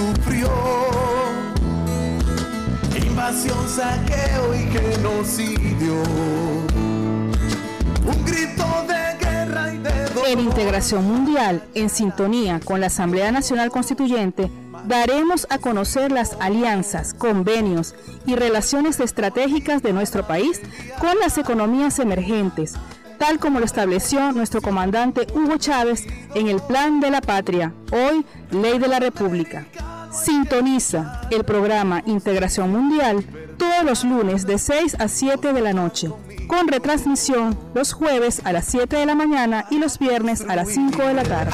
Sufrió invasión, saqueo y genocidio. Un grito de guerra y de. En Integración Mundial, en sintonía con la Asamblea Nacional Constituyente, daremos a conocer las alianzas, convenios y relaciones estratégicas de nuestro país con las economías emergentes, tal como lo estableció nuestro comandante Hugo Chávez en el Plan de la Patria, hoy Ley de la República. Sintoniza el programa Integración Mundial todos los lunes de 6 a 7 de la noche, con retransmisión los jueves a las 7 de la mañana y los viernes a las 5 de la tarde.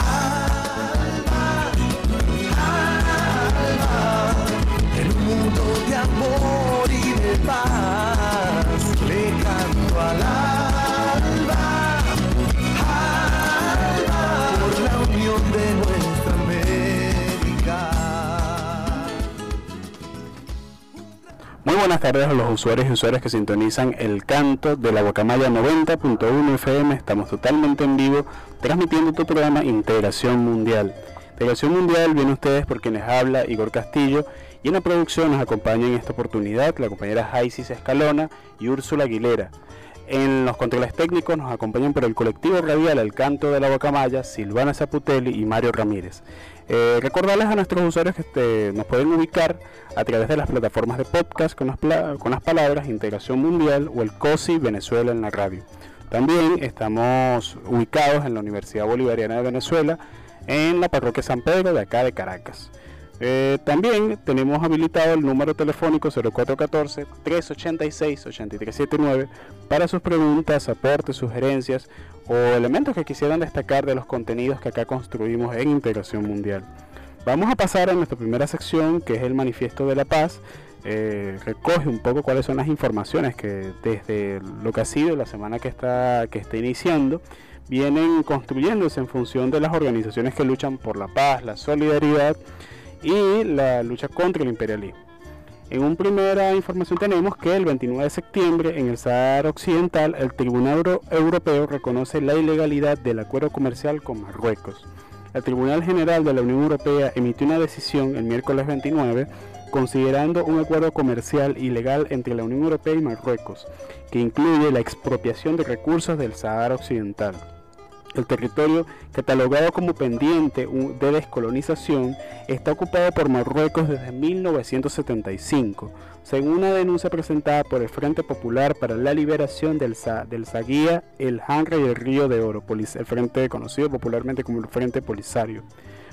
Muy buenas tardes a los usuarios y usuarias que sintonizan el canto de la Guacamaya 90.1 FM. Estamos totalmente en vivo transmitiendo tu programa Integración Mundial. Integración Mundial viene ustedes por quienes habla Igor Castillo y en la producción nos acompaña en esta oportunidad la compañera Jaisis Escalona y Úrsula Aguilera. En los controles técnicos nos acompañan por el colectivo radial El Canto de la Guacamaya, Silvana Zaputelli y Mario Ramírez. Eh, recordarles a nuestros usuarios que este, nos pueden ubicar a través de las plataformas de podcast con las, palabras Integración Mundial o el COSI Venezuela en la radio. También estamos ubicados en la Universidad Bolivariana de Venezuela, en la parroquia San Pedro de acá de Caracas. Eh, también tenemos habilitado el número telefónico 0414-386-8379 para sus preguntas, aportes, sugerencias o elementos que quisieran destacar de los contenidos que acá construimos en Integración Mundial. Vamos a pasar a nuestra primera sección que es el Manifiesto de la Paz. Eh, recoge un poco cuáles son las informaciones que desde lo que ha sido la semana que está, que está iniciando vienen construyéndose en función de las organizaciones que luchan por la paz, la solidaridad y la lucha contra el imperialismo. En una primera información tenemos que el 29 de septiembre en el Sahara Occidental el Tribunal Euro- Europeo reconoce la ilegalidad del acuerdo comercial con Marruecos. El Tribunal General de la Unión Europea emitió una decisión el miércoles 29 considerando un acuerdo comercial ilegal entre la Unión Europea y Marruecos, que incluye la expropiación de recursos del Sahara Occidental. El territorio, catalogado como pendiente de descolonización, está ocupado por Marruecos desde 1975, según una denuncia presentada por el Frente Popular para la Liberación del, Sa- del Zaguía, el Hanra y el Río de Oro, el frente conocido popularmente como el Frente Polisario.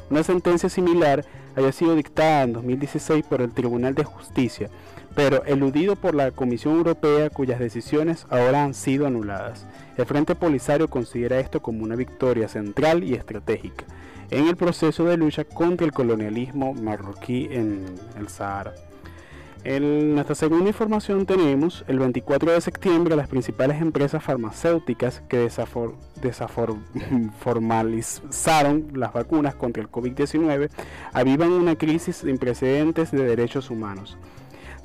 Una sentencia similar había sido dictada en 2016 por el Tribunal de Justicia, pero eludido por la Comisión Europea cuyas decisiones ahora han sido anuladas. El Frente Polisario considera esto como una victoria central y estratégica en el proceso de lucha contra el colonialismo marroquí en el Sahara. En nuestra segunda información tenemos el 24 de septiembre las principales empresas farmacéuticas que desafor- desaformalizaron las vacunas contra el COVID-19 avivan una crisis sin precedentes de derechos humanos.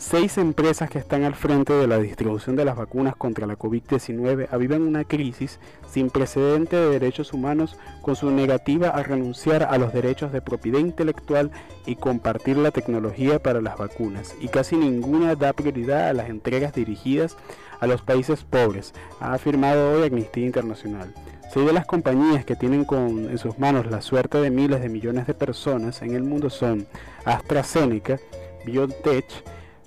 Seis empresas que están al frente de la distribución de las vacunas contra la COVID-19 avivan una crisis sin precedente de derechos humanos con su negativa a renunciar a los derechos de propiedad intelectual y compartir la tecnología para las vacunas. Y casi ninguna da prioridad a las entregas dirigidas a los países pobres, ha afirmado hoy Amnistía Internacional. Seis de las compañías que tienen en sus manos la suerte de miles de millones de personas en el mundo son AstraZeneca, BioNTech,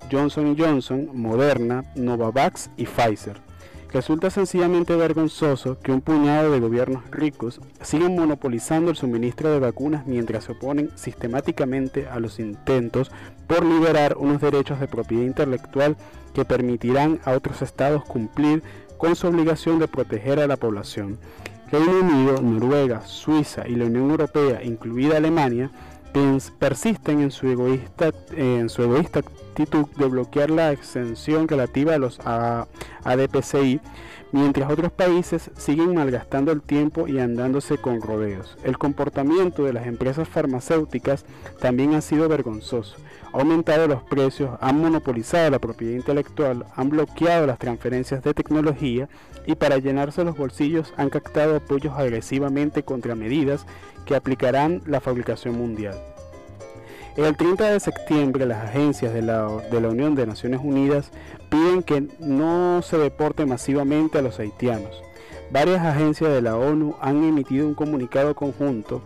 Johnson Johnson, Moderna, Novavax y Pfizer. Resulta sencillamente vergonzoso que un puñado de gobiernos ricos sigan monopolizando el suministro de vacunas mientras se oponen sistemáticamente a los intentos por liberar unos derechos de propiedad intelectual que permitirán a otros estados cumplir con su obligación de proteger a la población. Reino Unido, Noruega, Suiza y la Unión Europea, incluida Alemania, persisten en su egoísta, en su egoísta de bloquear la exención relativa a los ADPCI, mientras otros países siguen malgastando el tiempo y andándose con rodeos. El comportamiento de las empresas farmacéuticas también ha sido vergonzoso. Ha aumentado los precios, han monopolizado la propiedad intelectual, han bloqueado las transferencias de tecnología y para llenarse los bolsillos han captado apoyos agresivamente contra medidas que aplicarán la fabricación mundial. El 30 de septiembre las agencias de la, Unión de Naciones Unidas piden que no se deporte masivamente a los haitianos. Varias agencias de la ONU han emitido un comunicado conjunto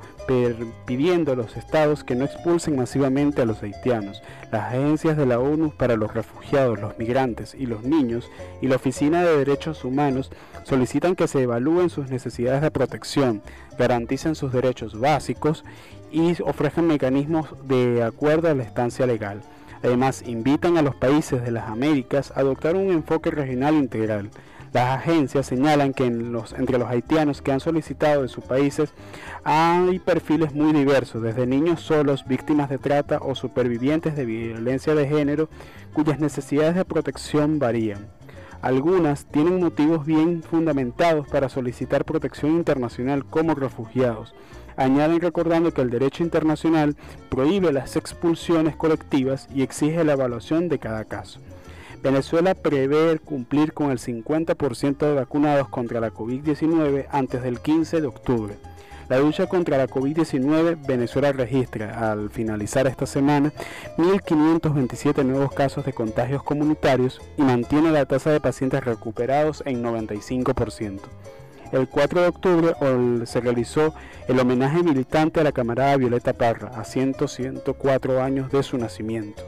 pidiendo a los estados que no expulsen masivamente a los haitianos. Las agencias de la ONU para los refugiados, los migrantes y los niños y la Oficina de Derechos Humanos solicitan que se evalúen sus necesidades de protección, garanticen sus derechos básicos y ofrezcan mecanismos de acuerdo a la estancia legal. Además, invitan a los países de las Américas a adoptar un enfoque regional integral. Las agencias señalan que entre los haitianos que han solicitado de sus países hay perfiles muy diversos, desde niños solos, víctimas de trata o supervivientes de violencia de género, cuyas necesidades de protección varían. Algunas tienen motivos bien fundamentados para solicitar protección internacional como refugiados. Añaden recordando que el derecho internacional prohíbe las expulsiones colectivas y exige la evaluación de cada caso. Venezuela prevé cumplir con el 50% de vacunados contra la COVID-19 antes del 15 de octubre. La lucha contra la COVID-19, Venezuela registra al finalizar esta semana 1.527 nuevos casos de contagios comunitarios y mantiene la tasa de pacientes recuperados en 95%. El 4 de octubre se realizó el homenaje militante a la camarada Violeta Parra, a 104 años de su nacimiento.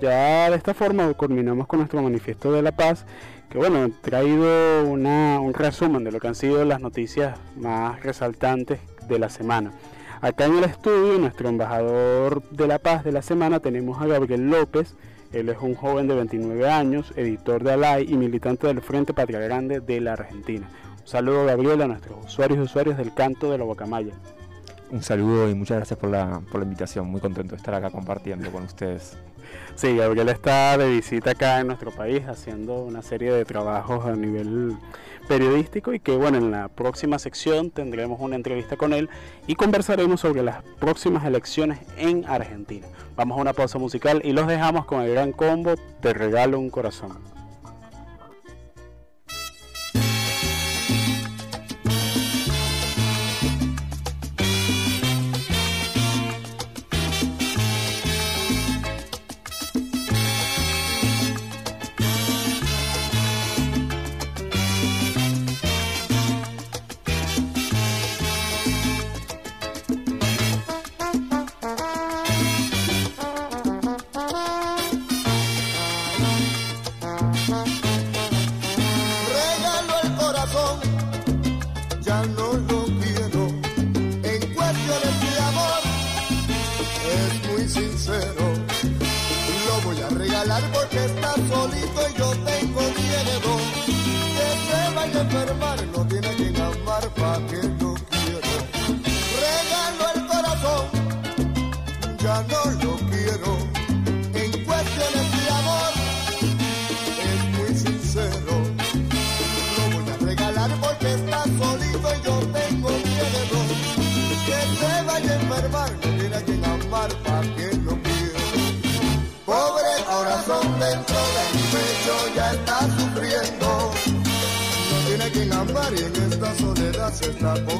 Ya de esta forma culminamos con nuestro manifiesto de la paz, que bueno, he traído un resumen de lo que han sido las noticias más resaltantes de la semana. Acá en el estudio, nuestro embajador de la paz de la semana, tenemos a Gabriel López. Él es un joven de 29 años, editor de Alay y militante del Frente Patria Grande de la Argentina. Un saludo, Gabriel, a nuestros usuarios y usuarios del canto de la Bocamaya. Un saludo y muchas gracias por la, por la invitación. Muy contento de estar acá compartiendo con ustedes. Sí, Gabriel está de visita acá en nuestro país haciendo una serie de trabajos a nivel periodístico y que bueno, en la próxima sección tendremos una entrevista con él y conversaremos sobre las próximas elecciones en Argentina. Vamos a una pausa musical y los dejamos con el gran combo Te regalo un corazón. corazón soledad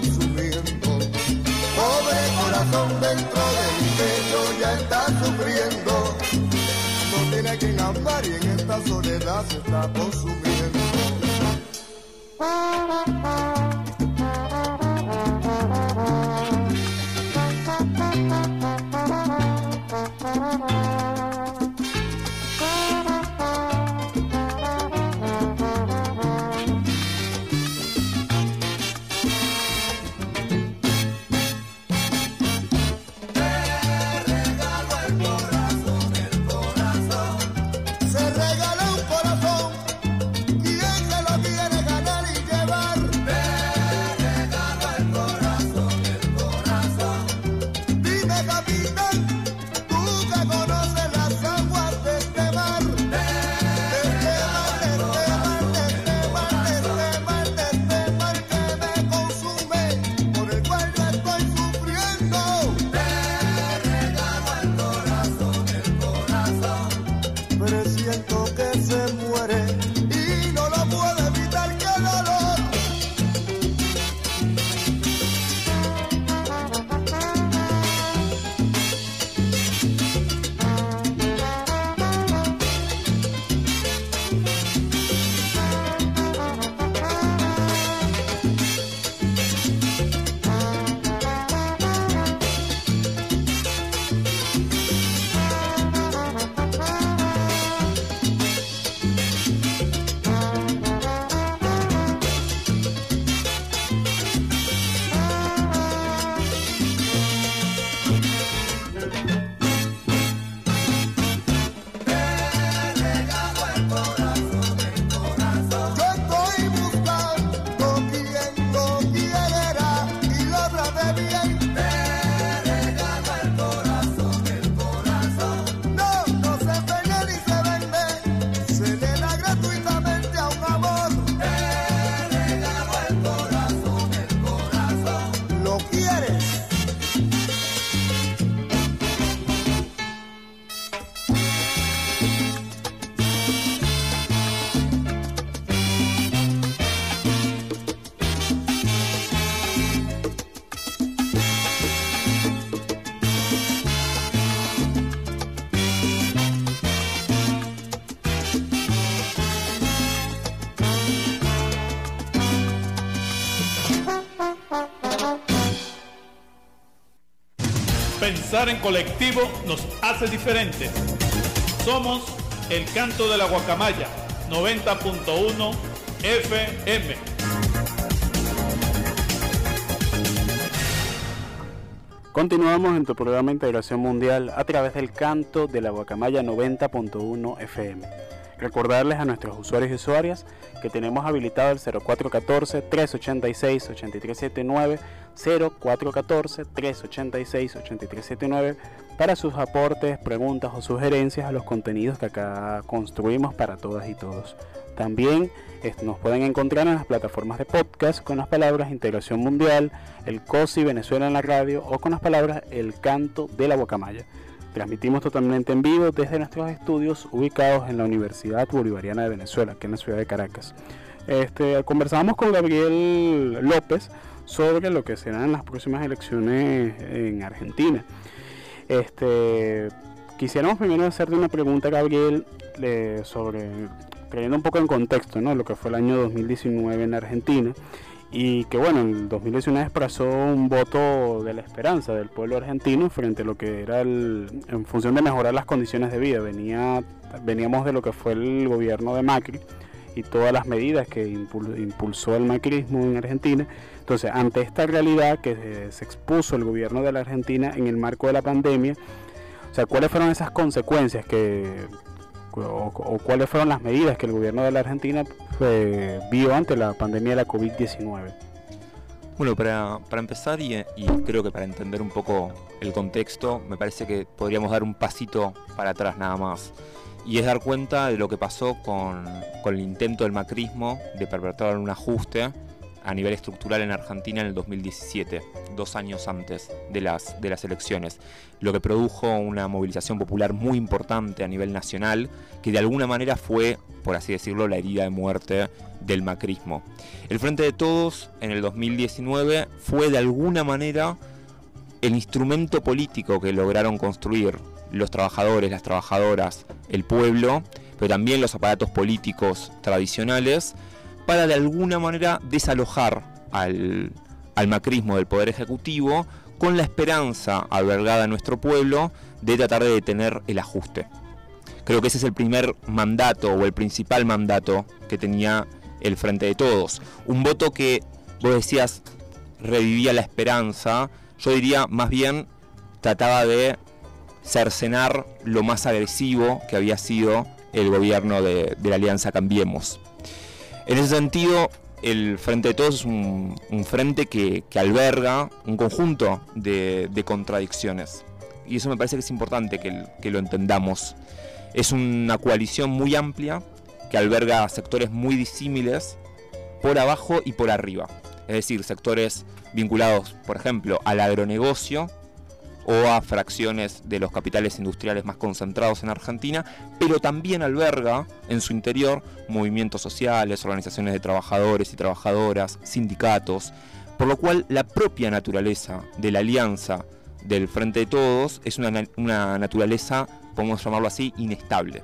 Pensar en colectivo nos hace diferentes. Somos el canto de la guacamaya 90.1 FM. Continuamos en tu programa Integración Mundial a través del canto de la guacamaya 90.1 FM. Recordarles a nuestros usuarios y usuarias que tenemos habilitado el 0414-386-8379, 0414-386-8379 para sus aportes, preguntas o sugerencias a los contenidos que acá construimos para todas y todos. También nos pueden encontrar en las plataformas de podcast con las palabras Integración Mundial, el COSI Venezuela en la radio o con las palabras El Canto de la Bocamaya. Transmitimos totalmente en vivo desde nuestros estudios ubicados en la Universidad Bolivariana de Venezuela, aquí en la ciudad de Caracas. Este, conversamos con Gabriel López sobre lo que serán las próximas elecciones en Argentina. Este, quisiéramos primero hacerte una pregunta, Gabriel, sobre, trayendo un poco en contexto, ¿no? lo que fue el año 2019 en Argentina y que bueno, en 2019 expresó un voto de la esperanza del pueblo argentino frente a lo que era el, en función de mejorar las condiciones de vida. Venía, veníamos de lo que fue el gobierno de Macri y todas las medidas que impulsó el macrismo en Argentina. Entonces, ante esta realidad que se expuso el gobierno de la Argentina en el marco de la pandemia, o sea, ¿cuáles fueron esas consecuencias que, o, cuáles fueron las medidas que el gobierno de la Argentina eh, vio ante la pandemia de la COVID-19? Bueno, para, empezar y, creo que para entender un poco el contexto, me parece que podríamos dar un pasito para atrás nada más. Y es dar cuenta de lo que pasó con, el intento del macrismo de perpetrar un ajuste a nivel estructural en Argentina en el 2017, dos años antes de las, de las elecciones, lo que produjo una movilización popular muy importante a nivel nacional, que de alguna manera fue, por así decirlo, la herida de muerte del macrismo. El Frente de Todos en el 2019 fue de alguna manera el instrumento político que lograron construir los trabajadores, las trabajadoras, el pueblo, pero también los aparatos políticos tradicionales, para de alguna manera desalojar al, macrismo del Poder Ejecutivo con la esperanza albergada en nuestro pueblo de tratar de detener el ajuste. Creo que ese es el primer mandato o el principal mandato que tenía el Frente de Todos. Un voto que, vos decías, revivía la esperanza, yo diría más bien trataba de cercenar lo más agresivo que había sido el gobierno de la Alianza Cambiemos. En ese sentido, el Frente de Todos es un, frente que, alberga un conjunto de, contradicciones. Y eso me parece que es importante que, lo entendamos. Es una coalición muy amplia que alberga sectores muy disímiles por abajo y por arriba. Es decir, sectores vinculados, por ejemplo, al agronegocio, o a fracciones de los capitales industriales más concentrados en Argentina, pero también alberga en su interior movimientos sociales, organizaciones de trabajadores y trabajadoras, sindicatos, por lo cual la propia naturaleza de la alianza del Frente de Todos es una, naturaleza, podemos llamarlo así, inestable.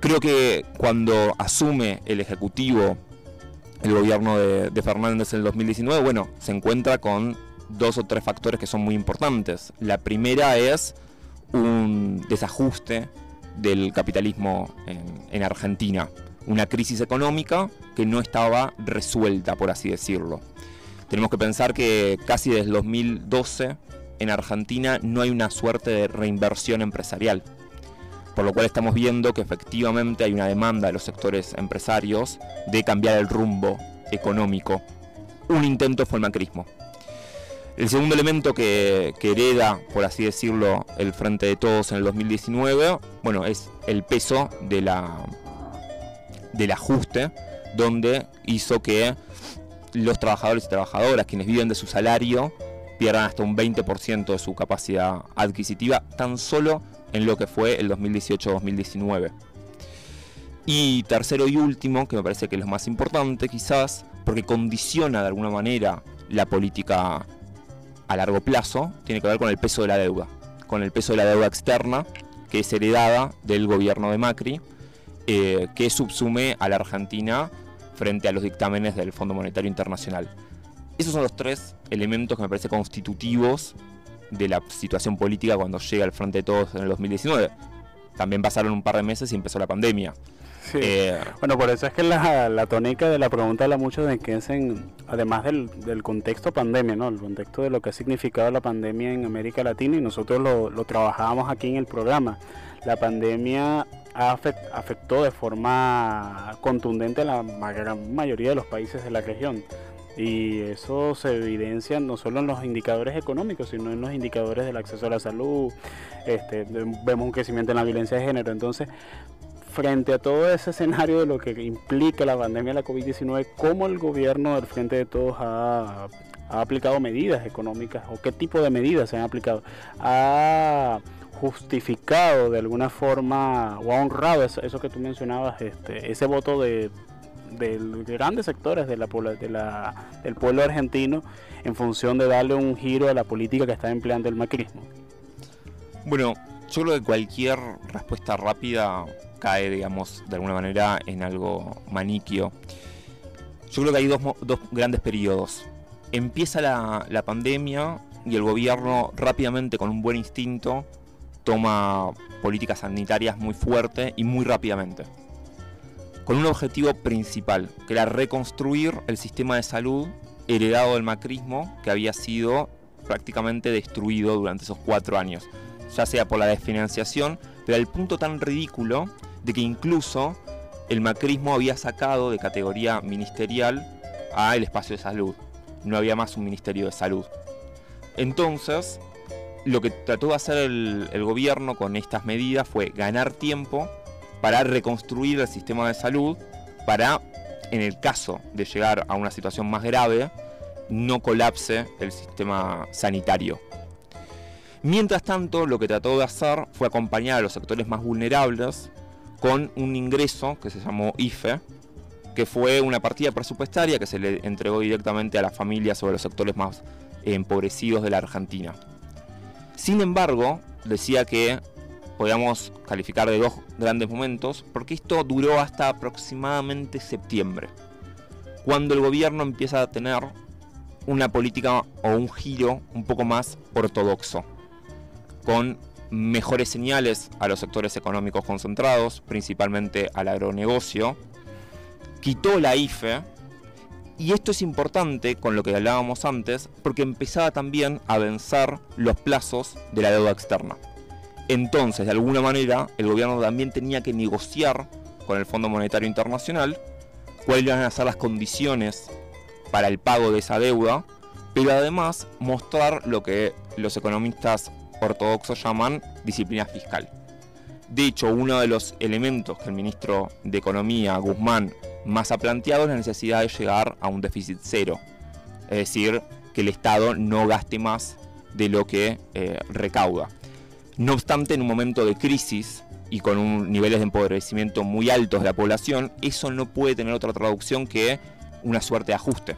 Creo que cuando asume el Ejecutivo el gobierno de, de Fernández en el 2019, bueno, se encuentra con dos o tres factores que son muy importantes. La primera es un desajuste del capitalismo en, Argentina, una crisis económica que no estaba resuelta, por así decirlo. Tenemos que pensar que casi desde el 2012 en Argentina no hay una suerte de reinversión empresarial, por lo cual estamos viendo que efectivamente hay una demanda de los sectores empresarios de cambiar el rumbo económico. Un intento fue el macrismo. El segundo elemento que, hereda, por así decirlo, el Frente de Todos en el 2019, bueno, es el peso de la, del ajuste, donde hizo que los trabajadores y trabajadoras, quienes viven de su salario, pierdan hasta un 20% de su capacidad adquisitiva, tan solo en lo que fue el 2018-2019. Y tercero y último, que me parece que es lo más importante quizás, porque condiciona de alguna manera la política a largo plazo tiene que ver con el peso de la deuda, con el peso de la deuda externa que es heredada del gobierno de Macri, eh, que subsume a la Argentina frente a los dictámenes del Fondo Monetario Internacional. Esos son los tres elementos que me parece constitutivos de la situación política cuando llega al frente de todos en el 2019. También pasaron un par de meses y empezó la pandemia. Eh, bueno, por eso es que la, la, tónica de la pregunta habla mucho de que es en, además del, del, contexto pandemia, ¿no? El contexto de lo que ha significado la pandemia en América Latina y nosotros lo, lo trabajábamos aquí en el programa. La pandemia afectó de forma contundente a la gran mayoría de los países de la región. Y eso se evidencia no solo en los indicadores económicos, sino en los indicadores del acceso a la salud. Este, vemos un crecimiento en la violencia de género. Entonces, frente a todo ese escenario de lo que implica la pandemia de la COVID-19, ¿cómo el gobierno del Frente de Todos ha, aplicado medidas económicas o qué tipo de medidas se han aplicado? ¿Ha justificado de alguna forma o ha honrado eso, que tú mencionabas, este, ese voto de, grandes sectores de la, de la, del pueblo argentino en función de darle un giro a la política que está empleando el macrismo? Bueno, yo creo que cualquier respuesta rápida cae, digamos, de alguna manera en algo maniquio. Yo creo que hay dos, grandes periodos. Empieza la, la pandemia y el gobierno rápidamente, con un buen instinto, toma políticas sanitarias muy fuerte y muy rápidamente. Con un objetivo principal, que era reconstruir el sistema de salud heredado del macrismo que había sido prácticamente destruido durante esos cuatro años, ya sea por la desfinanciación, pero al punto tan ridículo de que incluso el macrismo había sacado de categoría ministerial a el espacio de salud. No había más un ministerio de salud. Entonces, lo que trató de hacer el, el gobierno con estas medidas fue ganar tiempo para reconstruir el sistema de salud, para en el caso de llegar a una situación más grave, no colapse el sistema sanitario. Mientras tanto, lo que trató de hacer fue acompañar a los sectores más vulnerables con un ingreso que se llamó IFE, que fue una partida presupuestaria que se le entregó directamente a las familias o a los sectores más empobrecidos de la Argentina. Sin embargo, decía que podíamos calificar de dos grandes momentos, porque esto duró hasta aproximadamente septiembre, cuando el gobierno empieza a tener una política o un giro un poco más ortodoxo, con mejores señales a los sectores económicos concentrados, principalmente al agronegocio, quitó la IFE, y esto es importante con lo que hablábamos antes, porque empezaba también a vencer los plazos de la deuda externa. Entonces, de alguna manera, el gobierno también tenía que negociar con el Fondo Monetario Internacional cuáles iban a ser las condiciones para el pago de esa deuda, pero además mostrar lo que los economistas ortodoxos llaman disciplina fiscal. De hecho, uno de los elementos que el ministro de Economía, Guzmán, más ha planteado es la necesidad de llegar a un déficit cero. Es decir, que el Estado no gaste más de lo que eh, recauda. No obstante, en un momento de crisis y con un, niveles de empobrecimiento muy altos de la población, eso no puede tener otra traducción que una suerte de ajuste.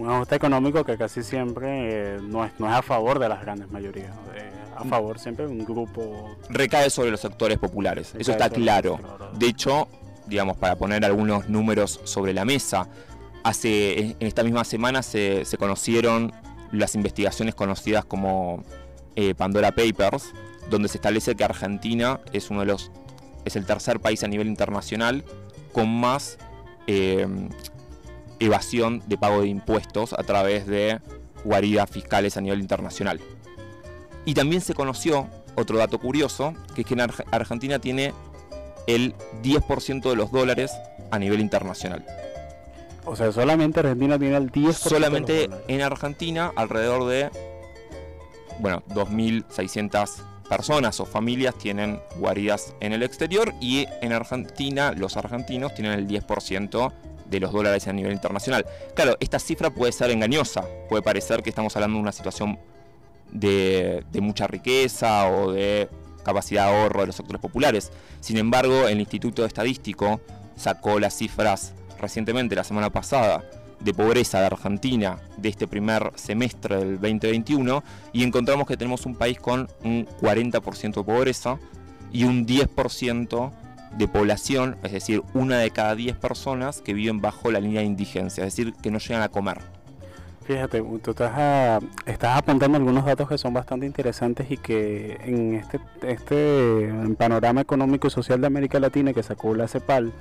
Un ajuste económico que casi siempre eh, no, es, no es a favor de las grandes mayorías. Eh, a favor siempre de un grupo... Recae sobre los sectores populares, eso está claro. De hecho, digamos, para poner algunos números sobre la mesa, hace, en esta misma semana se, conocieron las investigaciones conocidas como eh, Pandora Papers, donde se establece que Argentina es uno de los es el tercer país a nivel internacional con más eh, evasión de pago de impuestos a través de guaridas fiscales a nivel internacional. Y también se conoció otro dato curioso, que es que en Argentina tiene el 10% de los dólares a nivel internacional. O sea, solamente Argentina tiene el 10%. Solamente en Argentina alrededor de, bueno, 2.600 personas o familias tienen guaridas en el exterior y en Argentina los argentinos tienen el 10% de los dólares a nivel internacional. Claro, esta cifra puede ser engañosa, puede parecer que estamos hablando de una situación de, mucha riqueza o de capacidad de ahorro de los sectores populares. Sin embargo, el Instituto Estadístico sacó las cifras recientemente, la semana pasada, de pobreza de Argentina de este primer semestre del 2021 y encontramos que tenemos un país con un 40% de pobreza y un 10% de población, es decir, una de cada 10 personas que viven bajo la línea de indigencia, es decir, que no llegan a comer. Fíjate, tú estás, ah, estás, apuntando algunos datos que son bastante interesantes y que en este, este panorama económico y social de América Latina que sacó la CEPAL,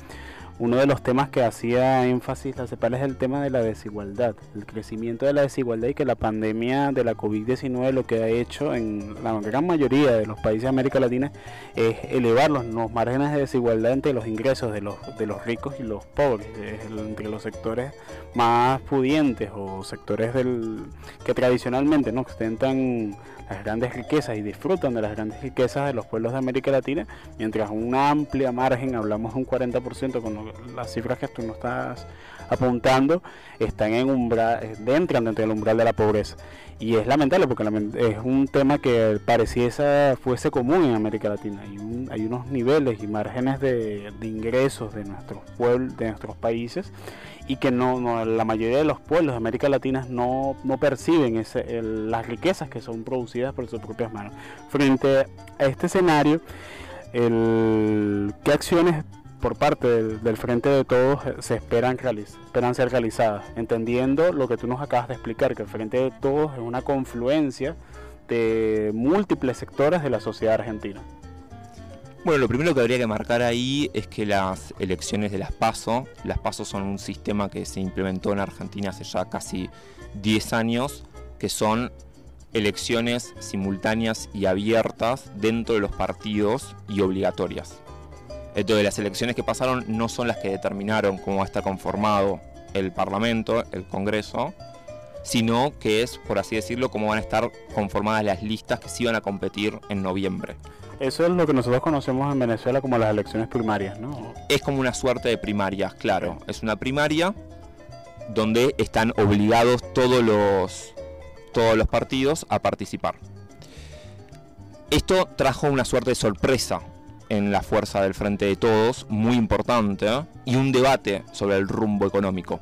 uno de los temas que hacía énfasis la CEPAL es el tema de la desigualdad, el crecimiento de la desigualdad y que la pandemia de la COVID-19 lo que ha hecho en la gran mayoría de los países de América Latina es elevar los, márgenes de desigualdad entre los ingresos de los, de los ricos y los pobres, entre los sectores más pudientes o sectores del que tradicionalmente no ostentan las grandes riquezas y disfrutan de las grandes riquezas de los pueblos de América Latina, mientras una amplia margen, hablamos de un 40% con las cifras que tú nos estás apuntando, están en umbral, entran dentro del umbral de la pobreza. Y es lamentable porque es un tema que pareciese fuese común en América Latina. Hay, hay unos niveles y márgenes de, ingresos de nuestros pueblos, de nuestros países y que no, la mayoría de los pueblos de América Latina no, perciben ese, las riquezas que son producidas por sus propias manos. Frente a este escenario, ¿qué acciones por parte del, Frente de Todos se esperan, esperan ser realizadas? Entendiendo lo que tú nos acabas de explicar, que el Frente de Todos es una confluencia de múltiples sectores de la sociedad argentina. Bueno, lo primero que habría que marcar ahí es que las elecciones de las PASO, las PASO son un sistema que se implementó en Argentina hace ya casi 10 años, que son elecciones simultáneas y abiertas dentro de los partidos y obligatorias. Entonces las elecciones que pasaron no son las que determinaron cómo va a estar conformado el Parlamento, el Congreso, sino que es, por así decirlo, cómo van a estar conformadas las listas que sí van a competir en noviembre. Eso es lo que nosotros conocemos en Venezuela como las elecciones primarias, ¿no? Es como una suerte de primarias, claro. Es una primaria donde están obligados todos los, todos los partidos a participar. Esto trajo una suerte de sorpresa en la fuerza del Frente de Todos, muy importante, y un debate sobre el rumbo económico.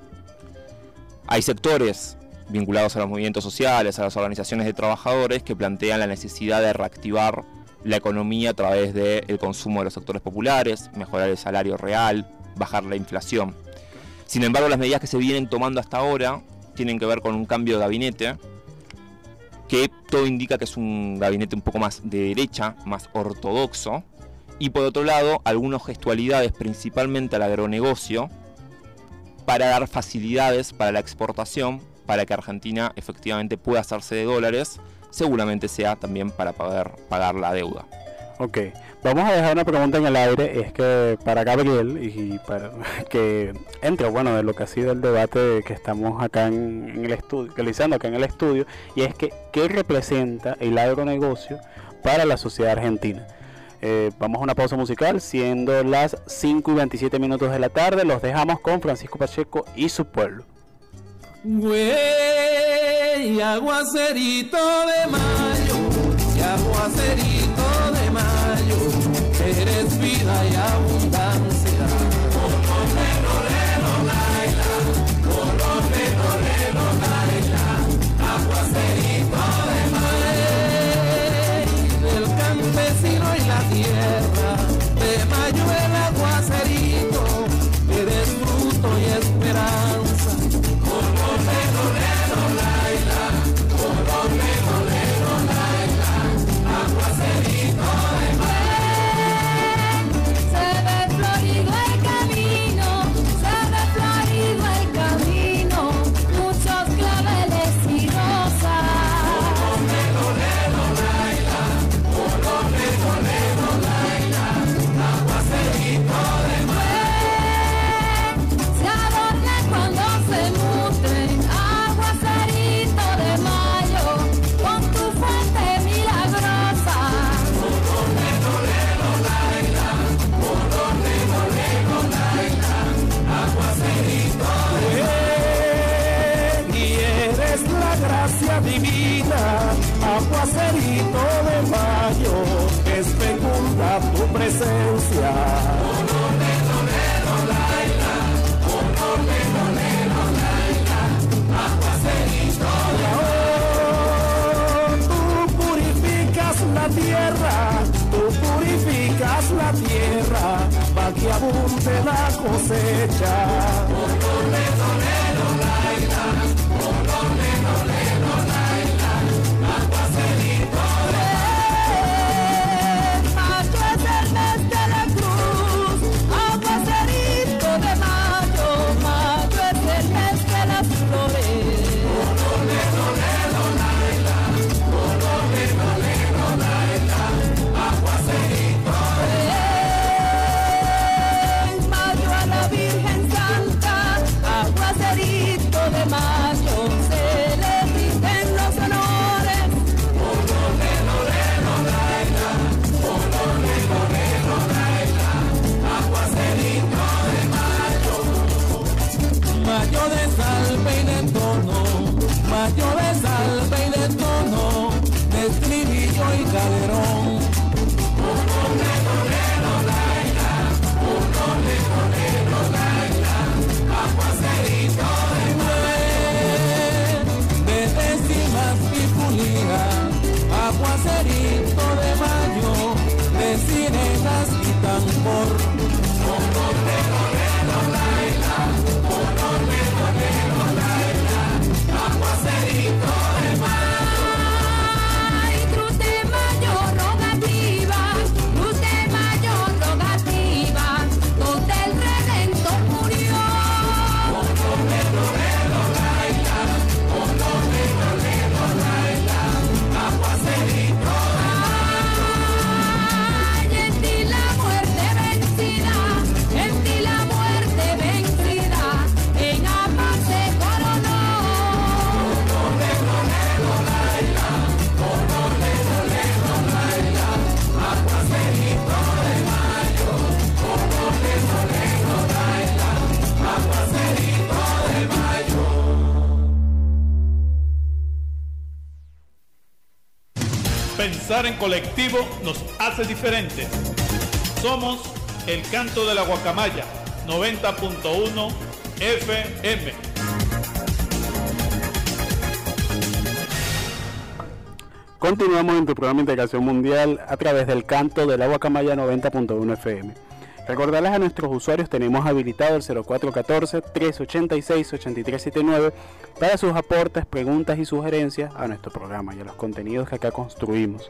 Hay sectores vinculados a los movimientos sociales, a las organizaciones de trabajadores, que plantean la necesidad de reactivar la economía a través del consumo de los sectores populares, mejorar el salario real, bajar la inflación. Sin embargo, las medidas que se vienen tomando hasta ahora tienen que ver con un cambio de gabinete, que todo indica que es un gabinete un poco más de derecha, más ortodoxo, y por otro lado, algunas gestualidades, principalmente al agronegocio, para dar facilidades para la exportación, para que Argentina efectivamente pueda hacerse de dólares, seguramente sea también para poder pagar la deuda. Ok, vamos a dejar una pregunta en el aire, es que para Gabriel y para que entre, bueno, de lo que ha sido el debate que estamos acá en, el estudio, realizando acá en el estudio, y es que, ¿qué representa el agronegocio para la sociedad argentina? Eh, vamos a una pausa musical, siendo las 5 y 27 minutos de la tarde, los dejamos con Francisco Pacheco y su pueblo. Güey, aguacerito de mayo, y aguacerito de mayo, eres vida y. fecunda tu presencia. Tú purificas la tierra, tú purificas la tierra, para que abunde la cosecha. Mayo colectivo nos hace diferentes. Somos el canto de la guacamaya 90.1 FM. Continuamos en tu programa de Integración Mundial a través del canto de la Guacamaya 90.1 FM. Recordarles a nuestros usuarios, tenemos habilitado el 0414-386-8379 para sus aportes, preguntas y sugerencias a nuestro programa y a los contenidos que acá construimos.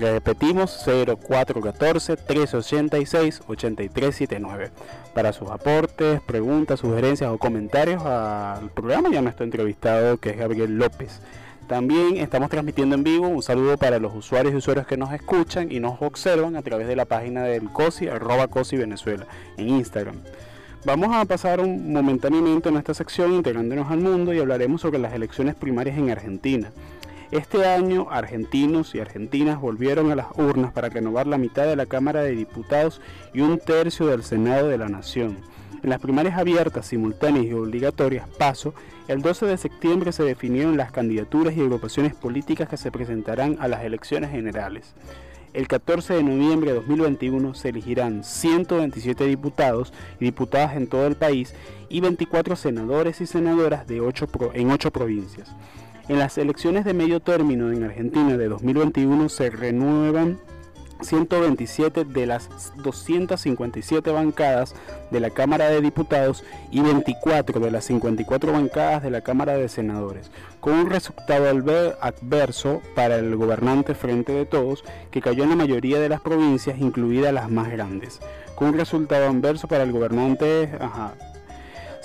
Repetimos 0414-386-8379 para sus aportes, preguntas, sugerencias o comentarios al programa y a nuestro entrevistado que es Gabriel López. También estamos transmitiendo en vivo. Un saludo para los usuarios y usuarios que nos escuchan y nos observan a través de la página del COSI, arroba COSI en Instagram. Vamos a pasar un momentáneamente en esta sección integrándonos al mundo y hablaremos sobre las elecciones primarias en Argentina. Este año, argentinos y argentinas volvieron a las urnas para renovar la mitad de la Cámara de Diputados y un tercio del Senado de la Nación. En las primarias abiertas, simultáneas y obligatorias, paso, el 12 de septiembre se definieron las candidaturas y agrupaciones políticas que se presentarán a las elecciones generales. El 14 de noviembre de 2021 se elegirán 127 diputados y diputadas en todo el país y 24 senadores y senadoras de en 8 provincias. En las elecciones de medio término en Argentina de 2021 se renuevan 127 de las 257 bancadas de la Cámara de Diputados y 24 de las 54 bancadas de la Cámara de Senadores, con un resultado adverso para el gobernante Frente de Todos, que cayó en la mayoría de las provincias, incluidas las más grandes, con un resultado adverso para el gobernante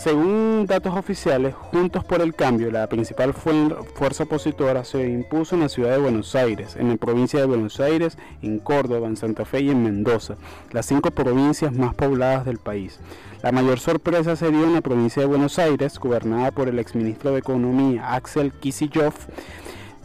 según datos oficiales, Juntos por el Cambio, la principal fuerza opositora, se impuso en la ciudad de Buenos Aires, en la provincia de Buenos Aires, en Córdoba, en Santa Fe y en Mendoza, las cinco provincias más pobladas del país. La mayor sorpresa se dio en la provincia de Buenos Aires, gobernada por el exministro de Economía Axel Kicillof,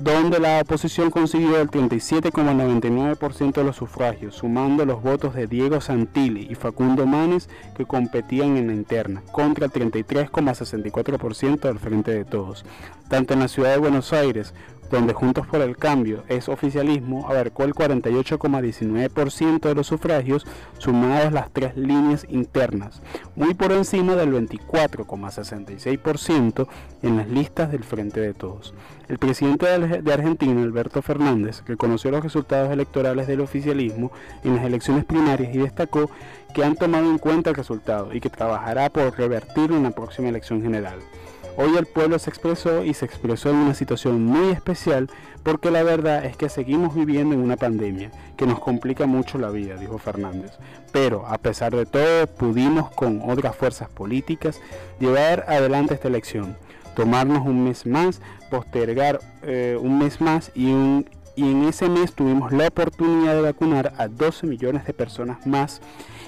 donde la oposición consiguió el 37,99% de los sufragios, sumando los votos de Diego Santilli y Facundo Manes que competían en la interna, contra el 33,64% del Frente de Todos. Tanto en la ciudad de Buenos Aires donde Juntos por el Cambio es oficialismo, abarcó el 48,19% de los sufragios, sumadas las tres líneas internas, muy por encima del 24,66% en las listas del Frente de Todos. El presidente de Argentina, Alberto Fernández, reconoció los resultados electorales del oficialismo en las elecciones primarias y destacó que han tomado en cuenta el resultado y que trabajará por revertirlo en la próxima elección general. Hoy el pueblo se expresó y se expresó en una situación muy especial porque la verdad es que seguimos viviendo en una pandemia que nos complica mucho la vida, dijo Fernández. Pero a pesar de todo pudimos con otras fuerzas políticas llevar adelante esta elección, tomarnos un mes más, postergar eh, un mes más y, en ese mes tuvimos la oportunidad de vacunar a 12 millones de personas más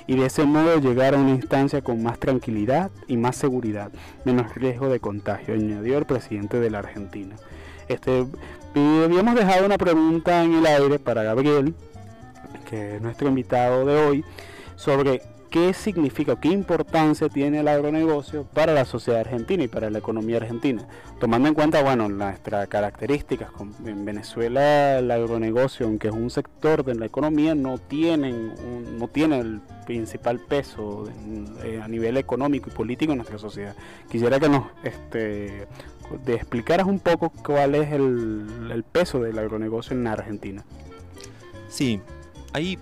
y de ese modo llegar a una instancia con más tranquilidad y más seguridad, menos riesgo de contagio, añadió el presidente de la Argentina. Este, habíamos dejado una pregunta en el aire para Gabriel, que es nuestro invitado de hoy, sobre qué significa, qué importancia tiene el agronegocio para la sociedad argentina y para la economía argentina. Tomando en cuenta, bueno, nuestras características, en Venezuela el agronegocio, aunque es un sector de la economía, no, tienen no tiene el principal peso a nivel económico y político en nuestra sociedad. Quisiera que nos este, de explicaras un poco cuál es el, peso del agronegocio en Argentina. Sí, ahí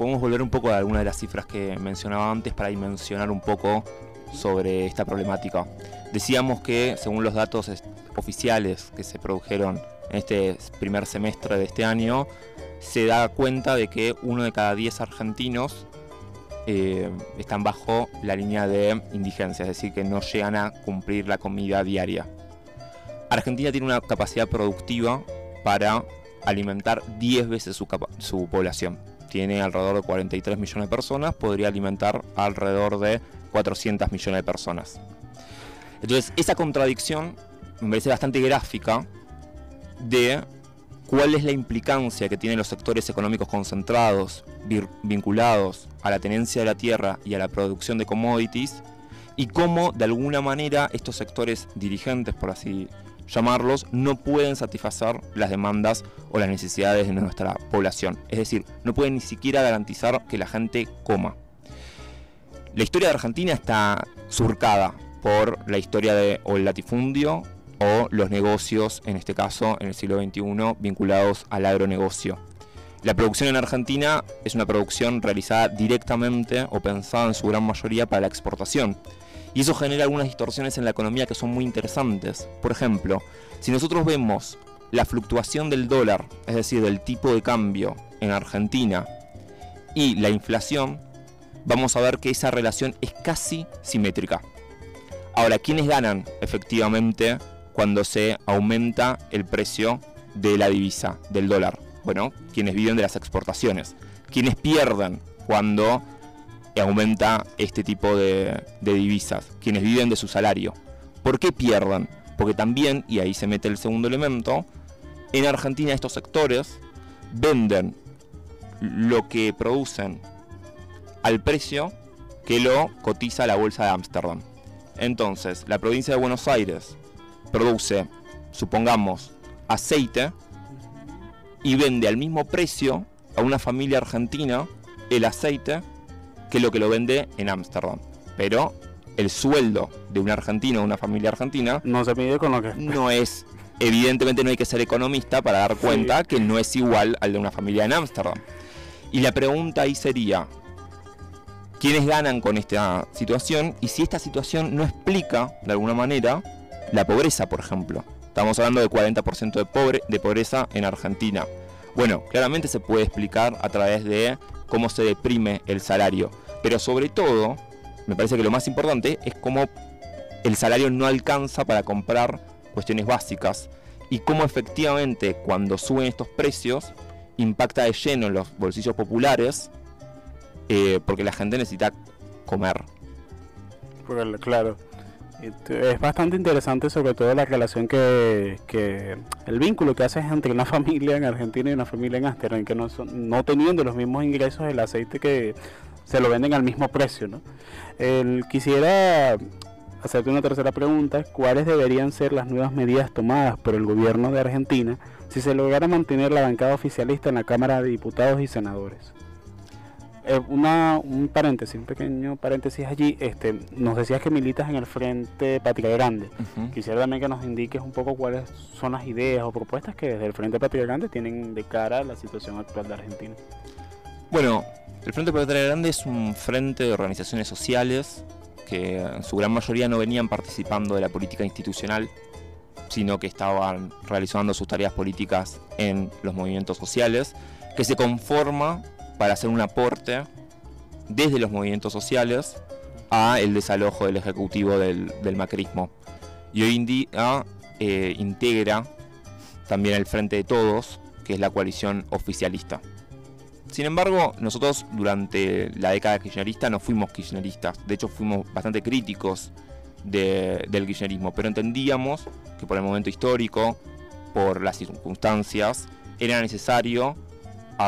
podemos volver un poco a alguna de las cifras que mencionaba antes para dimensionar un poco sobre esta problemática. Decíamos que según los datos oficiales que se produjeron en este primer semestre de este año, se da cuenta de que uno de cada diez argentinos eh, están bajo la línea de indigencia, es decir, que no llegan a cumplir la comida diaria. Argentina tiene una capacidad productiva para alimentar 10 veces su, su población tiene alrededor de 43 millones de personas, podría alimentar alrededor de 400 millones de personas. Entonces, esa contradicción me parece bastante gráfica de cuál es la implicancia que tienen los sectores económicos concentrados, vinculados a la tenencia de la tierra y a la producción de commodities, y cómo de alguna manera estos sectores dirigentes, por así llamarlos, no pueden satisfacer las demandas o las necesidades de nuestra población. Es decir, no pueden ni siquiera garantizar que la gente coma. La historia de Argentina está surcada por la historia de o el latifundio o los negocios, en este caso en el siglo XXI, vinculados al agronegocio. La producción en Argentina es una producción realizada directamente o pensada en su gran mayoría para la exportación. Y eso genera algunas distorsiones en la economía que son muy interesantes. Por ejemplo, si nosotros vemos la fluctuación del dólar, es decir, del tipo de cambio en Argentina, y la inflación, vamos a ver que esa relación es casi simétrica. Ahora, ¿quiénes ganan efectivamente cuando se aumenta el precio de la divisa, del dólar? Bueno, quienes viven de las exportaciones. ¿Quiénes pierden cuando aumenta este tipo de, de divisas? Quienes viven de su salario. ¿Por qué pierden? Porque también, y ahí se mete el segundo elemento, en Argentina estos sectores venden lo que producen al precio que lo cotiza la bolsa de Ámsterdam. Entonces, la provincia de Buenos Aires produce, supongamos, aceite y vende al mismo precio a una familia argentina el aceite que lo que lo vende en Ámsterdam. Pero el sueldo de un argentino una familia argentina No se mide con lo que... no es, evidentemente no hay que ser economista para dar cuenta que no es igual al de una familia en Ámsterdam. Y la pregunta ahí sería, ¿quiénes ganan con esta situación? Y si esta situación no explica, de alguna manera, la pobreza, por ejemplo. Estamos hablando de 40% de, pobre, de pobreza en Argentina. Bueno, claramente se puede explicar a través de cómo se deprime el salario. Pero sobre todo, me parece que lo más importante es cómo el salario no alcanza para comprar cuestiones básicas y cómo efectivamente cuando suben estos precios impacta de lleno en los bolsillos populares eh, porque la gente necesita comer. Claro. Este, Es bastante interesante sobre todo la relación que, que el vínculo que haces entre una familia en Argentina y una familia en Ámsterdam, que no, son, no teniendo los mismos ingresos el aceite que se lo venden al mismo precio. ¿no? El, quisiera hacerte una tercera pregunta, ¿cuáles deberían ser las nuevas medidas tomadas por el gobierno de Argentina si se lograra mantener la bancada oficialista en la Cámara de Diputados y Senadores? Eh, una, un paréntesis, un pequeño paréntesis allí. Este, nos decías que militas en el Frente Patria Grande. Quisiera también que nos indiques un poco cuáles son las ideas o propuestas que desde el Frente Patria Grande tienen de cara a la situación actual de Argentina. Bueno, el Frente Patria Grande es un frente de organizaciones sociales que en su gran mayoría no venían participando de la política institucional, sino que estaban realizando sus tareas políticas en los movimientos sociales, que se conforma para hacer un aporte desde los movimientos sociales a el desalojo del ejecutivo del, macrismo. Y hoy en día eh, integra también el Frente de Todos, que es la coalición oficialista. Sin embargo, nosotros durante la década kirchnerista no fuimos kirchneristas, de hecho fuimos bastante críticos de- del kirchnerismo, pero entendíamos que por el momento histórico, por las circunstancias, era necesario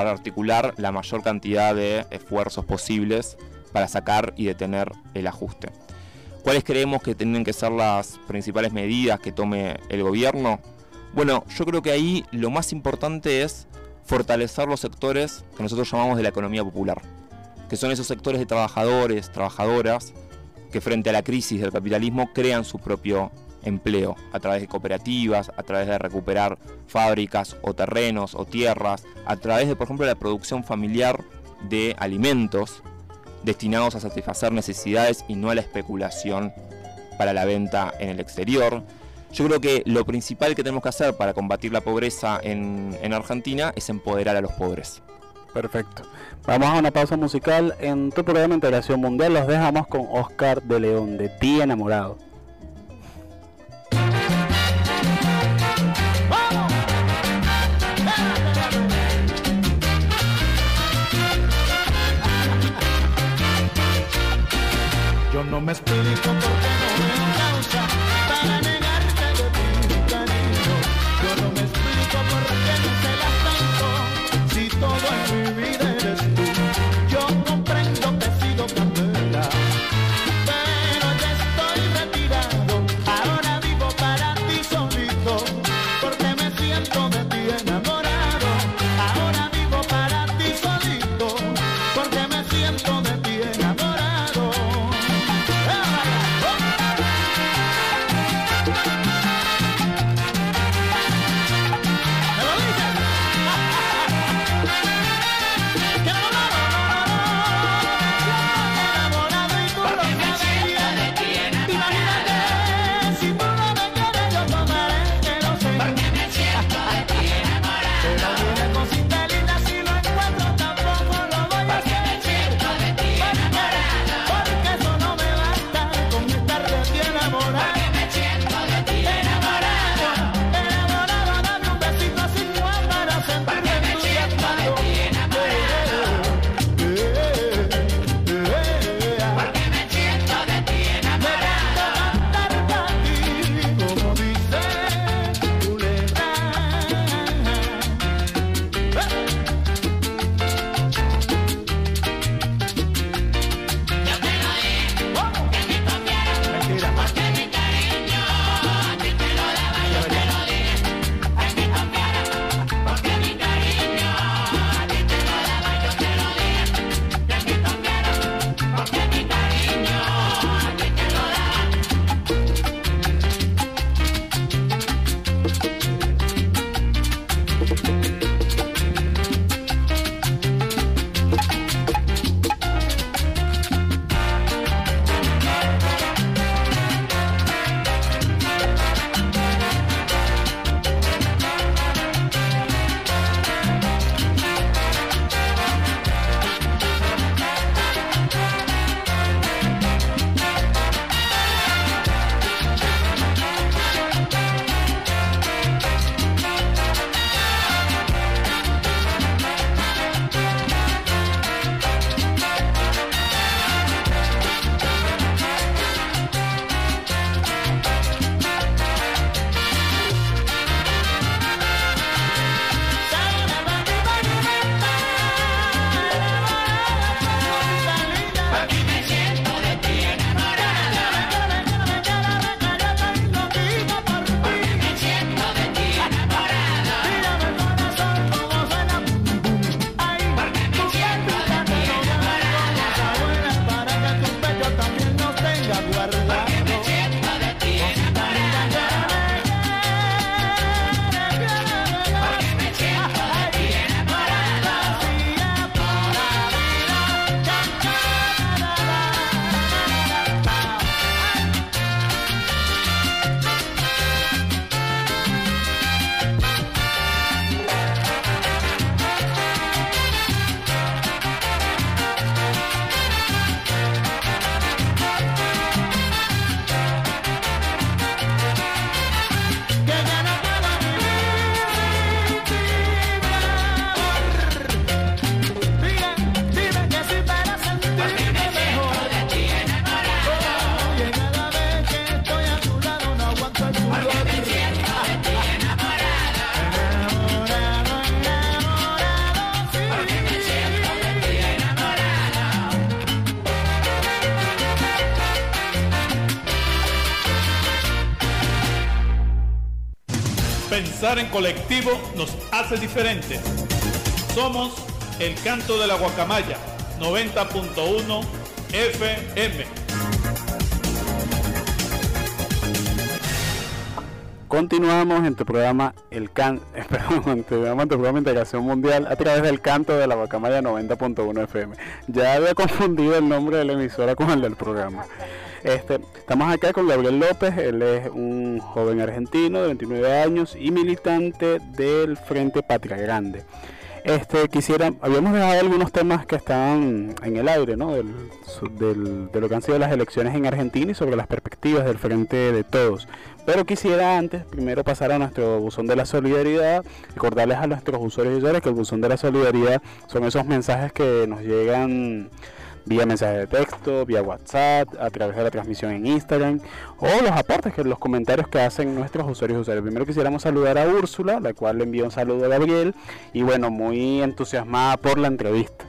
articular la mayor cantidad de esfuerzos posibles para sacar y detener el ajuste. ¿Cuáles creemos que tienen que ser las principales medidas que tome el gobierno? Bueno, yo creo que ahí lo más importante es fortalecer los sectores que nosotros llamamos de la economía popular, que son esos sectores de trabajadores, trabajadoras, que frente a la crisis del capitalismo crean su propio empleo a través de cooperativas, a través de recuperar fábricas o terrenos o tierras, a través de, por ejemplo, la producción familiar de alimentos destinados a satisfacer necesidades y no a la especulación para la venta en el exterior. Yo creo que lo principal que tenemos que hacer para combatir la pobreza en, en Argentina es empoderar a los pobres. Perfecto. Vamos a una pausa musical. En tu programa Integración Mundial los dejamos con Oscar de León, de Ti Enamorado. Me explico por En colectivo nos hace diferentes. Somos el canto de la guacamaya 90.1 FM. Continuamos en tu programa El Can, perdón, en tu programa Integración Mundial a través del canto de la Guacamaya 90.1 FM. Ya había confundido el nombre de la emisora con el del programa. Este, estamos acá con Gabriel López, él es un joven argentino de 29 años y militante del Frente Patria Grande. Este, quisiera, habíamos dejado algunos temas que estaban en el aire, ¿no? Del, de lo que han sido las elecciones en Argentina y sobre las perspectivas del Frente de Todos. Pero quisiera antes, primero pasar a nuestro buzón de la solidaridad, recordarles a nuestros usuarios y usuarias que el buzón de la solidaridad son esos mensajes que nos llegan vía mensaje de texto, vía WhatsApp, a través de la transmisión en Instagram, o los aportes, que los comentarios que hacen nuestros usuarios y usuarios. Primero quisiéramos saludar a Úrsula, la cual le envía un saludo a Gabriel, y bueno, muy entusiasmada por la entrevista.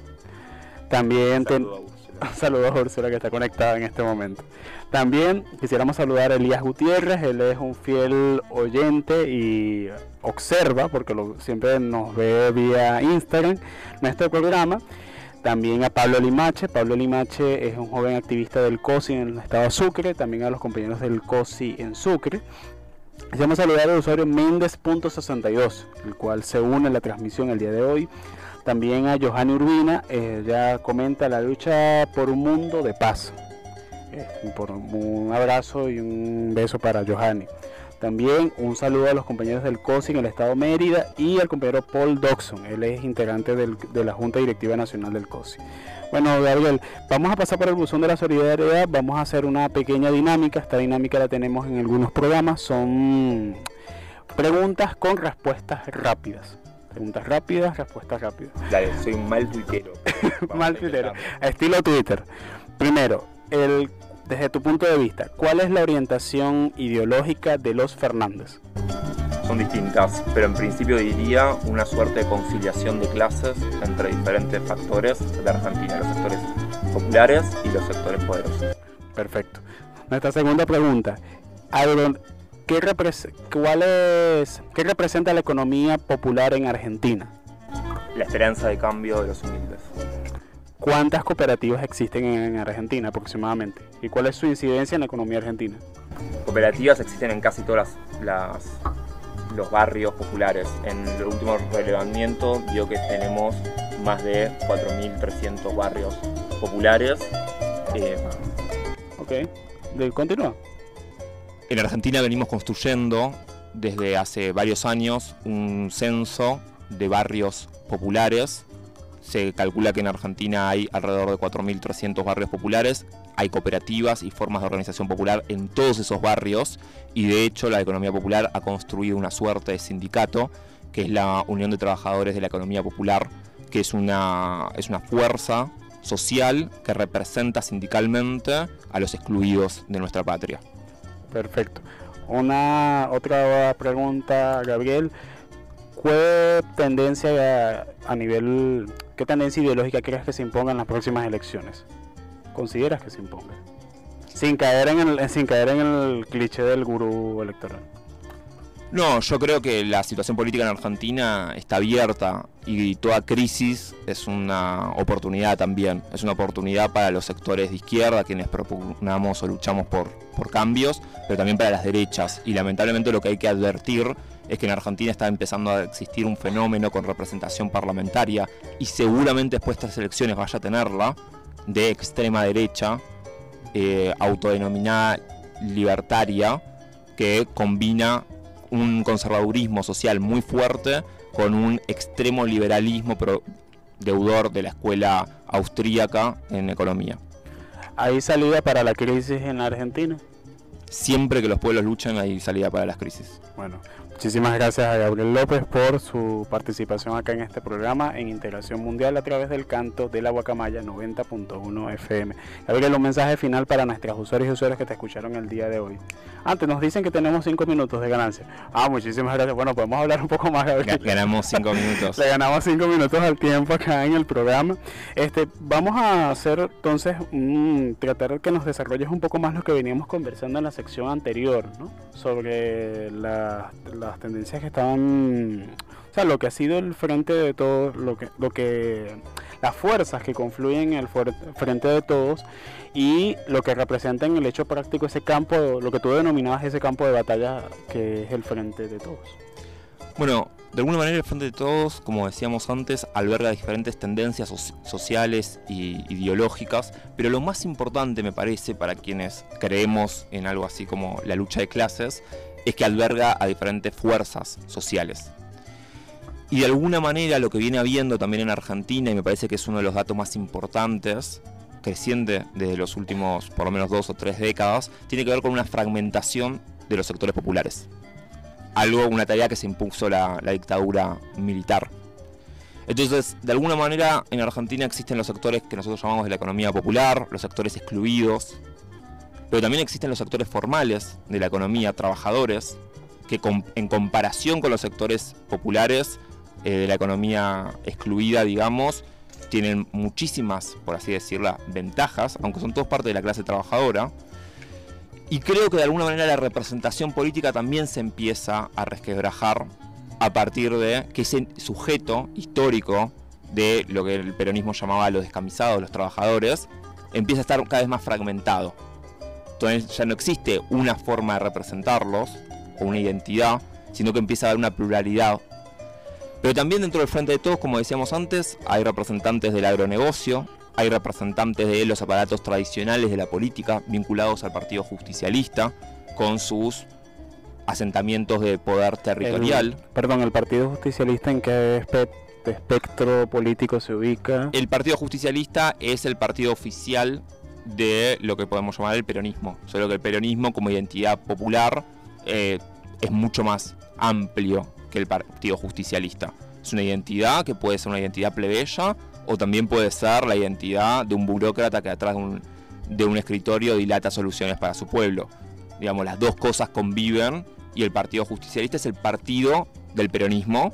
También ten- Saludos a Úrsula que está conectada en este momento. También quisiéramos saludar a Elías Gutiérrez, él es un fiel oyente y observa, porque lo- siempre nos ve vía Instagram, nuestro programa. También a Pablo Limache, Pablo Limache es un joven activista del COSI en el estado de Sucre, también a los compañeros del COSI en Sucre. Quisiéramos saludar al usuario Méndez.62, el cual se une a la transmisión el día de hoy. También a Johanny Urbina, eh, ella comenta la lucha por un mundo de paz. Eh, un abrazo y un beso para Johanny. También un saludo a los compañeros del COSI en el estado Mérida y al compañero Paul Doxon, él es integrante del- de la Junta Directiva Nacional del COSI. Bueno, Gabriel, vamos a pasar por el buzón de la solidaridad, vamos a hacer una pequeña dinámica, esta dinámica la tenemos en algunos programas, son preguntas con respuestas rápidas. Preguntas rápidas, respuestas rápidas. Dale, soy un mal tuitero. Mal tuitero. Estilo Twitter. Primero, el, desde tu punto de vista, ¿cuál es la orientación ideológica de los Fernández? Son distintas, pero en principio diría una suerte de conciliación de clases entre diferentes factores de Argentina, los sectores populares y los sectores poderosos. Perfecto. Nuestra segunda pregunta. Aaron, ¿qué, repres- cuál es, ¿Qué representa la economía popular en Argentina? La esperanza de cambio de los humildes. ¿Cuántas cooperativas existen en Argentina aproximadamente? ¿Y cuál es su incidencia en la economía argentina? Cooperativas existen en casi todos los barrios populares. En el último relevamiento dio que tenemos más de 4.300 barrios populares. Eh, Ok. De, continúa. En Argentina venimos construyendo desde hace varios años un censo de barrios populares. Se calcula que en Argentina hay alrededor de 4.300 barrios populares. Hay cooperativas y formas de organización popular en todos esos barrios y de hecho la economía popular ha construido una suerte de sindicato que es la Unión de Trabajadores de la Economía Popular, que es una, es una fuerza social que representa sindicalmente a los excluidos de nuestra patria. Perfecto. Una otra pregunta, Gabriel. ¿Qué tendencia a, a nivel, qué tendencia ideológica crees que se imponga en las próximas elecciones? ¿Consideras que se imponga? Sin caer en el, sin caer en el cliché del gurú electoral. No, yo creo que la situación política en Argentina está abierta y toda crisis es una oportunidad también. Es una oportunidad para los sectores de izquierda, quienes propugnamos o luchamos por, por cambios, pero también para las derechas. Y lamentablemente lo que hay que advertir es que en Argentina está empezando a existir un fenómeno con representación parlamentaria y seguramente después de estas elecciones vaya a tenerla, de extrema derecha, eh, autodenominada libertaria, que combina un conservadurismo social muy fuerte con un extremo liberalismo deudor de la escuela austríaca en economía. ¿Hay salida para la crisis en la Argentina? Siempre que los pueblos luchan hay salida para las crisis. Bueno, muchísimas gracias a Gabriel López por su participación acá en este programa en Integración Mundial a través del canto de la Guacamaya 90.1 FM. Gabriel, un mensaje final para nuestros usuarios y usuarias que te escucharon el día de hoy. Antes nos dicen que tenemos 5 minutos de ganancia. Ah, muchísimas gracias. Bueno, podemos hablar un poco más, Gabriel. Ga- Ganamos cinco minutos. Le ganamos cinco minutos al tiempo acá en el programa. Este, vamos a hacer entonces un, tratar de que nos desarrolles un poco más lo que veníamos conversando en la sección anterior, ¿no? Sobre la- las tendencias que estaban, o sea, lo que ha sido el frente de todos, lo que, lo que, las fuerzas que confluyen en el frente de todos y lo que representa en el hecho práctico ese campo, lo que tú denominabas ese campo de batalla que es el frente de todos. Bueno, de alguna manera el Frente de Todos, como decíamos antes, alberga diferentes tendencias soci- sociales y ideológicas, pero lo más importante me parece para quienes creemos en algo así como la lucha de clases, es que alberga a diferentes fuerzas sociales. Y de alguna manera lo que viene habiendo también en Argentina, y me parece que es uno de los datos más importantes, creciente desde los últimos por lo menos dos o tres décadas, tiene que ver con una fragmentación de los sectores populares algo, una tarea que se impuso la, dictadura militar. Entonces, de alguna manera, en Argentina existen los sectores que nosotros llamamos de la economía popular, los sectores excluidos, pero también existen los sectores formales de la economía, trabajadores, que en comparación con los sectores populares eh, de la economía excluida, digamos, tienen muchísimas, por así decirlo, ventajas, aunque son todos parte de la clase trabajadora. Y creo que de alguna manera la representación política también se empieza a resquebrajar a partir de que ese sujeto histórico de lo que el peronismo llamaba los descamisados, los trabajadores, empieza a estar cada vez más fragmentado. Entonces ya no existe una forma de representarlos o una identidad, sino que empieza a haber una pluralidad. Pero también dentro del Frente de Todos, como decíamos antes, hay representantes del agronegocio, hay representantes de los aparatos tradicionales de la política vinculados al Partido Justicialista con sus asentamientos de poder territorial. El- perdón, el Partido Justicialista en qué espe- espectro político se ubica. El Partido Justicialista es el partido oficial de lo que podemos llamar el peronismo. Solo que el peronismo como identidad popular eh, es mucho más amplio que el Partido Justicialista. Es una identidad que puede ser una identidad plebeya o también puede ser la identidad de un burócrata que atrás de un, de un escritorio dilata soluciones para su pueblo. Digamos, las dos cosas conviven y el Partido Justicialista es el partido del peronismo,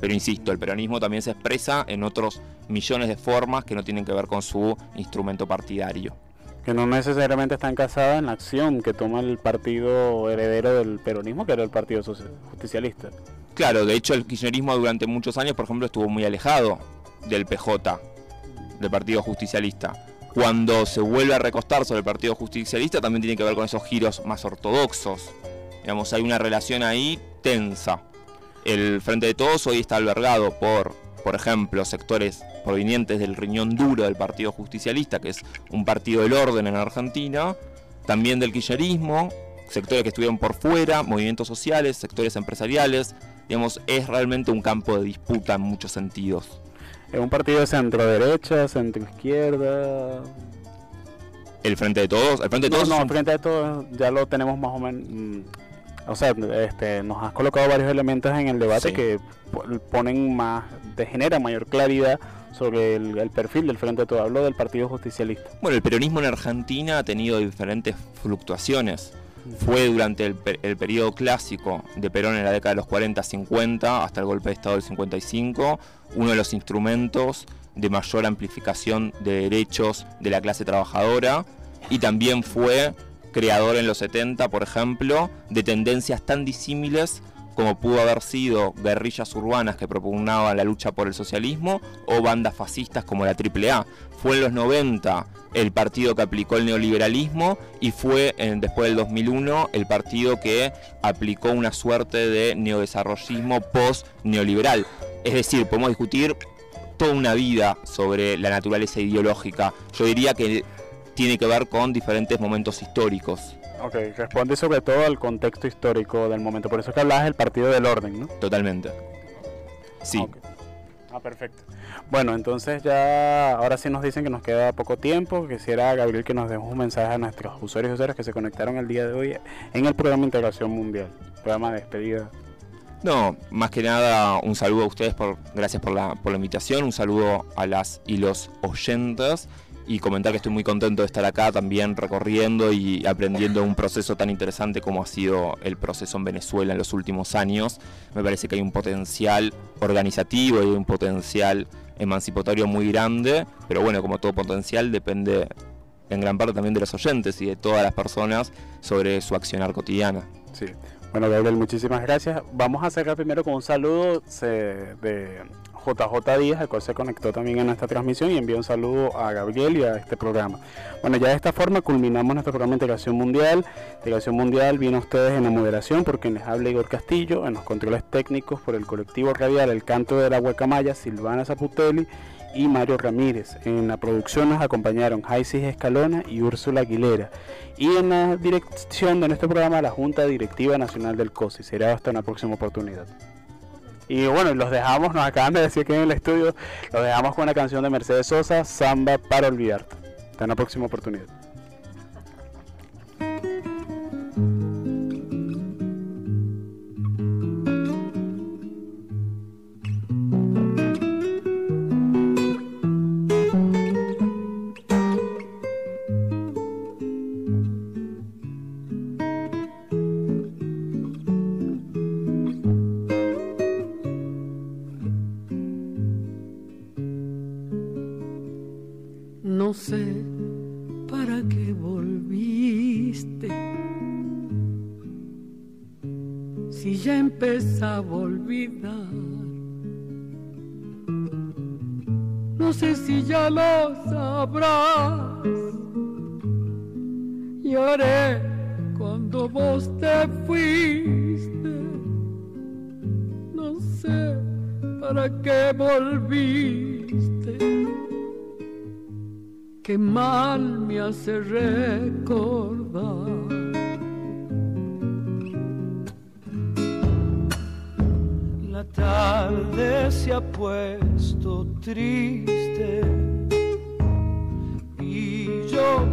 pero insisto, el peronismo también se expresa en otros millones de formas que no tienen que ver con su instrumento partidario. que no necesariamente están casadas en la acción que toma el partido heredero del peronismo, que era el Partido Justicialista. Claro, de hecho el kirchnerismo durante muchos años, por ejemplo, estuvo muy alejado del PJ, del Partido Justicialista. Cuando se vuelve a recostar sobre el Partido Justicialista también tiene que ver con esos giros más ortodoxos. Digamos, hay una relación ahí tensa. El Frente de Todos hoy está albergado por, por ejemplo, sectores provenientes del riñón duro del Partido Justicialista, que es un partido del orden en Argentina, también del kirchnerismo, sectores que estuvieron por fuera, movimientos sociales, sectores empresariales. Digamos, es realmente un campo de disputa en muchos sentidos. Es un partido de centro derecha, centro izquierda. El Frente de Todos, el Frente de No, Todos no, es un- frente a todo ya lo tenemos más o menos. mm, o sea, este, nos has colocado varios elementos en el debate Sí. que po- ponen más, te generan mayor claridad sobre el, el perfil del frente de todo. Hablo del Partido Justicialista. Bueno, el peronismo en Argentina ha tenido diferentes fluctuaciones. Fue durante el, el periodo clásico de Perón en la década de los 40-50 hasta el golpe de Estado del 55, uno de los instrumentos de mayor amplificación de derechos de la clase trabajadora y también fue creador en los 70, por ejemplo, de tendencias tan disímiles como pudo haber sido guerrillas urbanas que propugnaban la lucha por el socialismo o bandas fascistas como la AAA. Fue en los 90 el partido que aplicó el neoliberalismo y fue en- después del 2001 el partido que aplicó una suerte de neodesarrollismo post-neoliberal. Es decir, podemos discutir toda una vida sobre la naturaleza ideológica. Yo diría que tiene que ver con diferentes momentos históricos. Ok, responde sobre todo al contexto histórico del momento. Por eso que hablabas del Partido del Orden, ¿no? Totalmente. Sí. Ah, perfecto. Bueno, entonces ya, ahora sí nos dicen que nos queda poco tiempo. Quisiera, Gabriel, que nos demos un mensaje a nuestros usuarios y usuarias que se conectaron el día de hoy en el programa Integración Mundial, programa de despedida. No, más que nada un saludo a ustedes, por, gracias por la, por la invitación, un saludo a las y los oyentes y comentar que estoy muy contento de estar acá también recorriendo y aprendiendo un proceso tan interesante como ha sido el proceso en Venezuela en los últimos años. Me parece que hay un potencial organizativo y un potencial emancipatorio muy grande, pero bueno, como todo potencial depende en gran parte también de los oyentes y de todas las personas sobre su accionar cotidiana. Sí. Bueno, Gabriel, muchísimas gracias. Vamos a cerrar primero con un saludo de JJ Díaz, el cual se conectó también en esta transmisión y envió un saludo a Gabriel y a este programa. Bueno, ya de esta forma culminamos nuestro programa de Integración Mundial. Integración Mundial viene a ustedes en la moderación por quien les habla Igor Castillo, en los controles técnicos por el colectivo radial El Canto de la Guacamaya, Silvana Zaputelli y Mario Ramírez. En la producción nos acompañaron Jaisis Escalona y Úrsula Aguilera. Y en la dirección de nuestro programa, la Junta Directiva Nacional del COSI. Será hasta una próxima oportunidad. Y bueno, los dejamos, nos acaban de decir que en el estudio, los dejamos con una canción de Mercedes Sosa, Samba para olvidarte. Hasta una próxima oportunidad.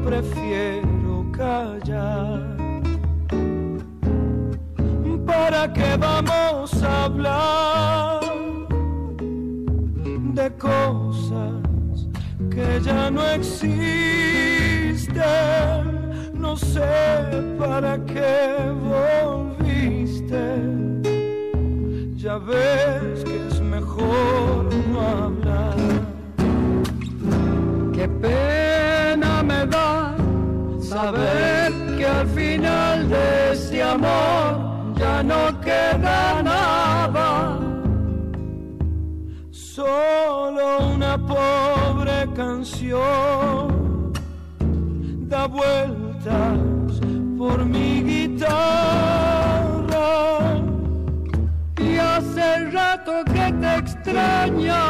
Prefiero callar. ¿Para qué vamos a hablar de cosas que ya no existen? No sé para qué volviste ya ves que es mejor no hablar. Qué pena saber que al final de este amor ya no queda nada. Solo una pobre canción da vueltas por mi guitarra. Y hace rato que te extraña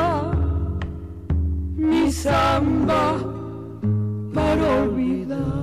mi samba para olvidar.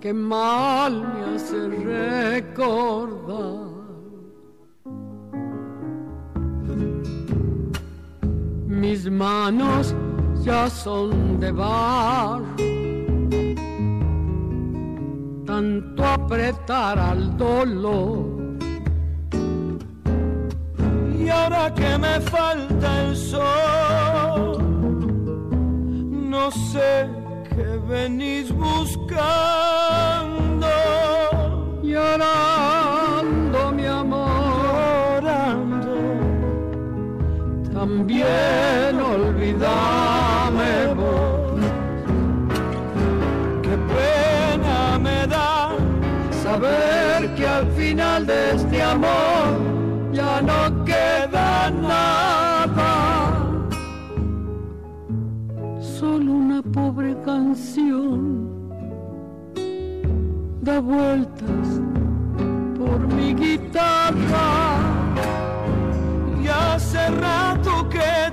Que mal me hace recordar. Mis manos ya son de bar. Tanto apretar al dolor. Y ahora que me falta el sol, no sé qué venís buscando. Llorando, mi amor. Llorando. También olvidame vos. Qué pena me da Saber que al final de este amor pobre canción da vueltas por mi guitarra. Y hace rato que